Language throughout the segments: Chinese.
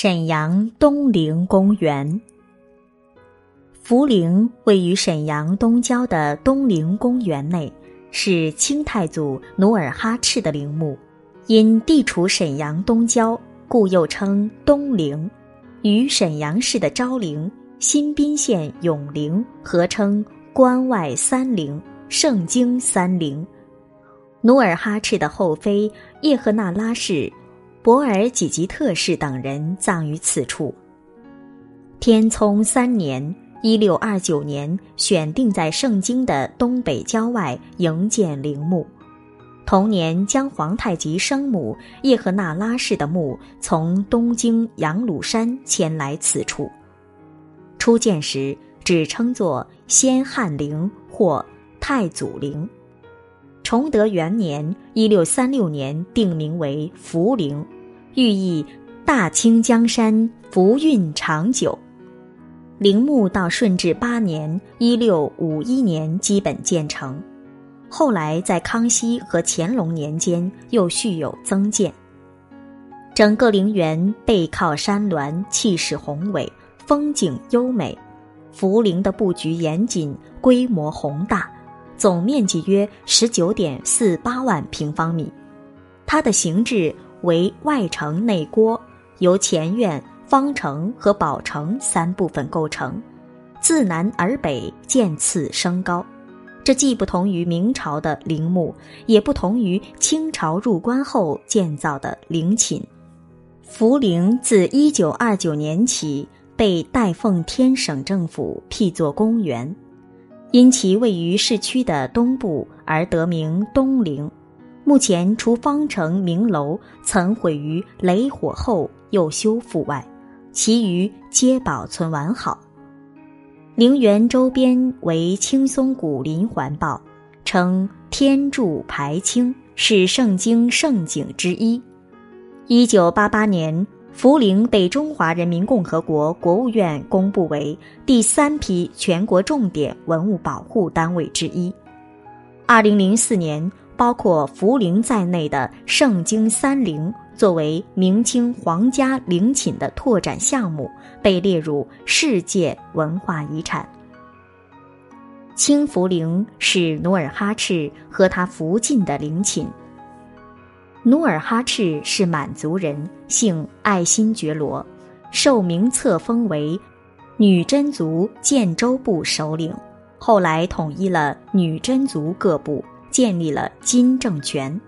沈阳东陵公园，福陵位于沈阳东郊的东陵公园内，是清太祖努尔哈赤的陵墓。因地处沈阳东郊，故又称东陵，与沈阳市的昭陵、新宾县永陵合称关外三陵、盛京三陵。努尔哈赤的后妃叶赫那拉氏。博尔济吉特氏等人葬于此处。天聪三年（一六二九年），选定在盛京的东北郊外营建陵墓。同年，将皇太极生母叶赫那拉氏的墓从东京杨鲁山迁来此处。初建时只称作先汉陵或太祖陵。崇德元年（一六三六年），定名为福陵。寓意大清江山福运长久。陵墓到顺治八年（一六五一年）基本建成，后来在康熙和乾隆年间又续有增建。整个陵园背靠山峦，气势宏伟，风景优美。福陵的布局严谨，规模宏大，总面积约十九点四八万平方米。它的形制。为外城内郭，由前院、方城和宝城三部分构成，自南而北渐次升高。这既不同于明朝的陵墓，也不同于清朝入关后建造的陵寝。福陵自一九二九年起被代奉天省政府辟作公园，因其位于市区的东部而得名东陵。目前，除方城明楼曾毁于雷火后又修复外，其余皆保存完好。陵园周边为青松古林环抱，称天柱排青，是盛京盛景之一。一九八八年，福陵被中华人民共和国国务院公布为第三批全国重点文物保护单位之一。二零零四年。包括福陵在内的盛京三陵，作为明清皇家陵寝的拓展项目，被列入世界文化遗产。清福陵是努尔哈赤和他福晋的陵寝。努尔哈赤是满族人，姓爱新觉罗，受明册封为女真族建州部首领，后来统一了女真族各部。建立了金政权，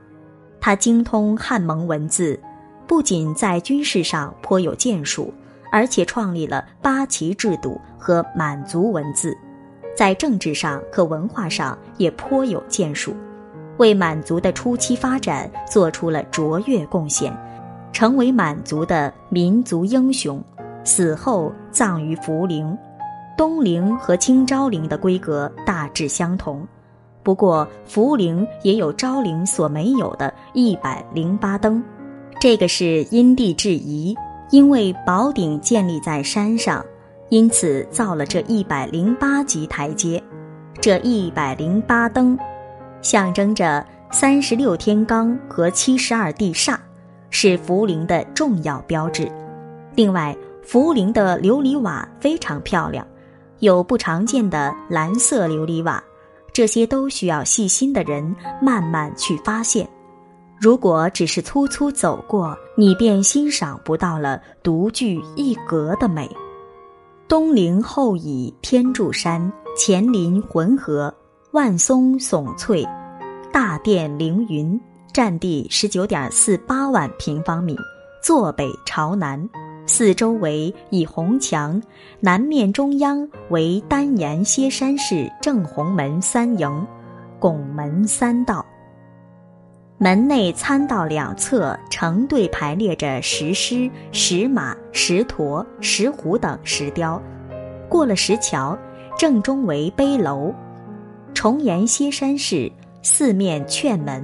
他精通汉蒙文字，不仅在军事上颇有建树，而且创立了八旗制度和满族文字，在政治上和文化上也颇有建树，为满族的初期发展做出了卓越贡献，成为满族的民族英雄。死后葬于福陵，东陵和清昭陵的规格大致相同。不过，福陵也有昭陵所没有的一百零八灯，这个是因地制宜，因为宝鼎建立在山上，因此造了这一百零八级台阶。这一百零八灯，象征着三十六天罡和七十二地煞，是福陵的重要标志。另外，福陵的琉璃瓦非常漂亮，有不常见的蓝色琉璃瓦。这些都需要细心的人慢慢去发现。如果只是粗粗走过，你便欣赏不到了独具一格的美。东陵后倚天柱山，前临浑河，万松耸翠，大殿凌云，占地十九点四八万平方米，坐北朝南。四周围以红墙，南面中央为单檐歇山式正红门三楹，拱门三道。门内参道两侧成对排列着石狮、石马、石驼、石虎等石雕。过了石桥，正中为碑楼，重檐歇山式，四面券门，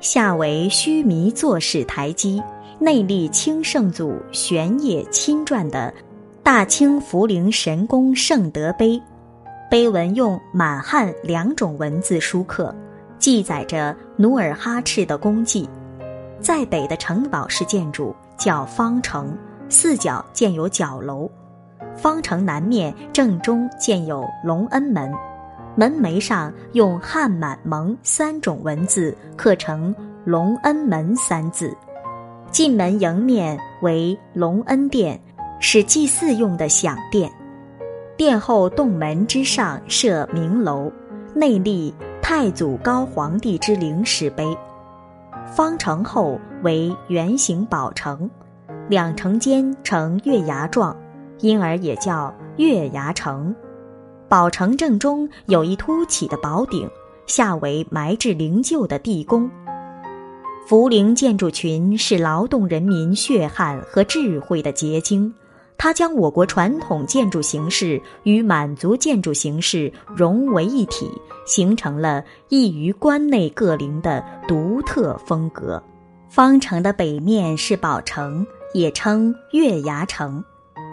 下为须弥座式台基。内立清圣祖玄烨亲撰的《大清福陵神功圣德碑》，碑文用满汉两种文字书刻，记载着努尔哈赤的功绩。在北的城堡式建筑叫方城，四角建有角楼，方城南面正中建有隆恩门，门楣上用汉满蒙三种文字刻成“隆恩门”三字。进门迎面为隆恩殿，是祭祀用的享殿。殿后洞门之上设明楼，内立太祖高皇帝之陵石碑。方城后为圆形宝城，两城间呈月牙状，因而也叫月牙城。宝城正中有一凸起的宝顶，下为埋置灵柩的地宫。福陵建筑群是劳动人民血汗和智慧的结晶，它将我国传统建筑形式与满族建筑形式融为一体，形成了异于关内各陵的独特风格。方城的北面是宝城，也称月牙城，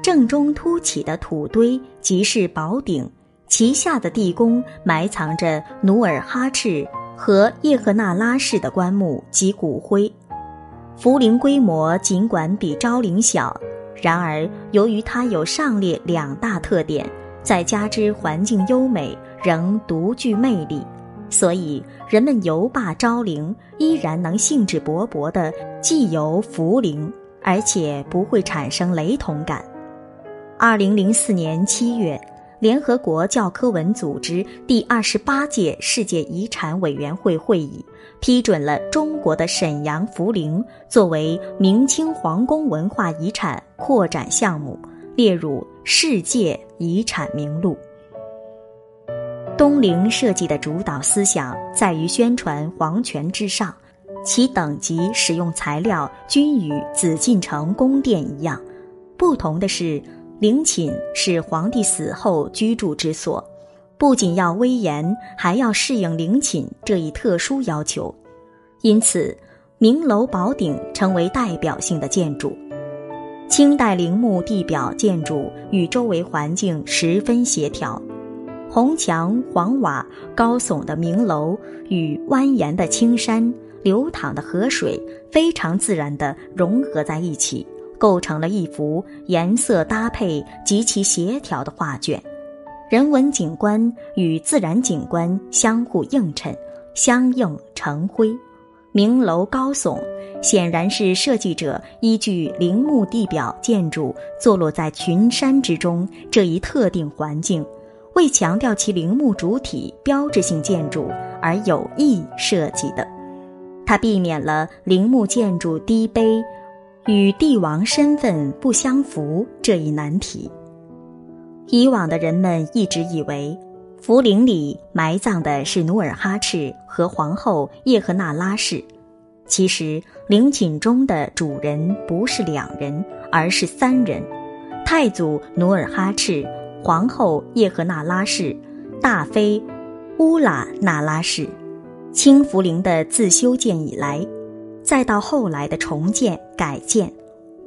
正中凸起的土堆即是宝顶，旗下的地宫埋藏着努尔哈赤。和叶赫那拉氏的棺木及骨灰，福陵规模尽管比昭陵小，然而由于它有上列两大特点，再加之环境优美，仍独具魅力，所以人们游罢昭陵，依然能兴致勃勃地既游福陵，而且不会产生雷同感。二零零四年七月。联合国教科文组织第二十八届世界遗产委员会会议批准了中国的沈阳福陵作为明清皇宫文化遗产扩展项目，列入世界遗产名录。东陵设计的主导思想在于宣传皇权之上，其等级、使用材料均与紫禁城宫殿一样，不同的是。陵寝是皇帝死后居住之所，不仅要威严，还要适应陵寝这一特殊要求，因此明楼宝顶成为代表性的建筑。清代陵墓地表建筑与周围环境十分协调，红墙黄瓦、高耸的明楼与蜿蜒的青山、流淌的河水，非常自然地融合在一起。构成了一幅颜色搭配极其协调的画卷，人文景观与自然景观相互映衬，相映成辉。明楼高耸，显然是设计者依据陵墓地表建筑坐落在群山之中这一特定环境，为强调其陵墓主体标志性建筑而有意设计的。它避免了陵墓建筑低卑。与帝王身份不相符这一难题，以往的人们一直以为，福陵里埋葬的是努尔哈赤和皇后叶赫那拉氏。其实，陵寝中的主人不是两人，而是三人：太祖努尔哈赤、皇后叶赫那拉氏、大妃乌拉那拉氏。清福陵的自修建以来。再到后来的重建改建，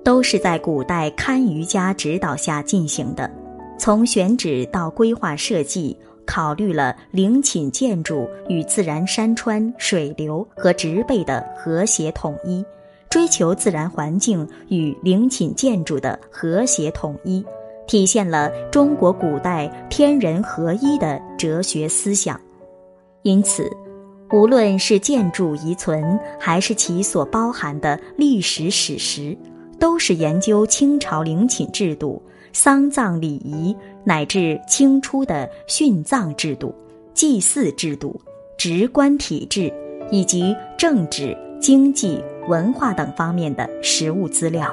都是在古代堪舆家指导下进行的。从选址到规划设计，考虑了陵寝建筑与自然山川、水流和植被的和谐统一，追求自然环境与陵寝建筑的和谐统一，体现了中国古代天人合一的哲学思想。因此。无论是建筑遗存，还是其所包含的历史史实，都是研究清朝陵寝制度、丧葬礼仪，乃至清初的殉葬制度、祭祀制度、职官体制以及政治、经济、文化等方面的实物资料，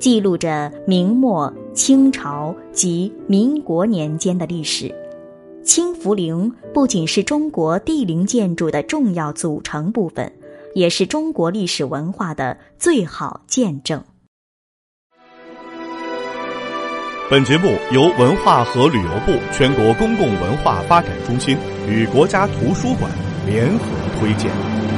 记录着明末、清朝及民国年间的历史。清福陵不仅是中国帝陵建筑的重要组成部分，也是中国历史文化的最好见证。本节目由文化和旅游部全国公共文化发展中心与国家图书馆联合推荐。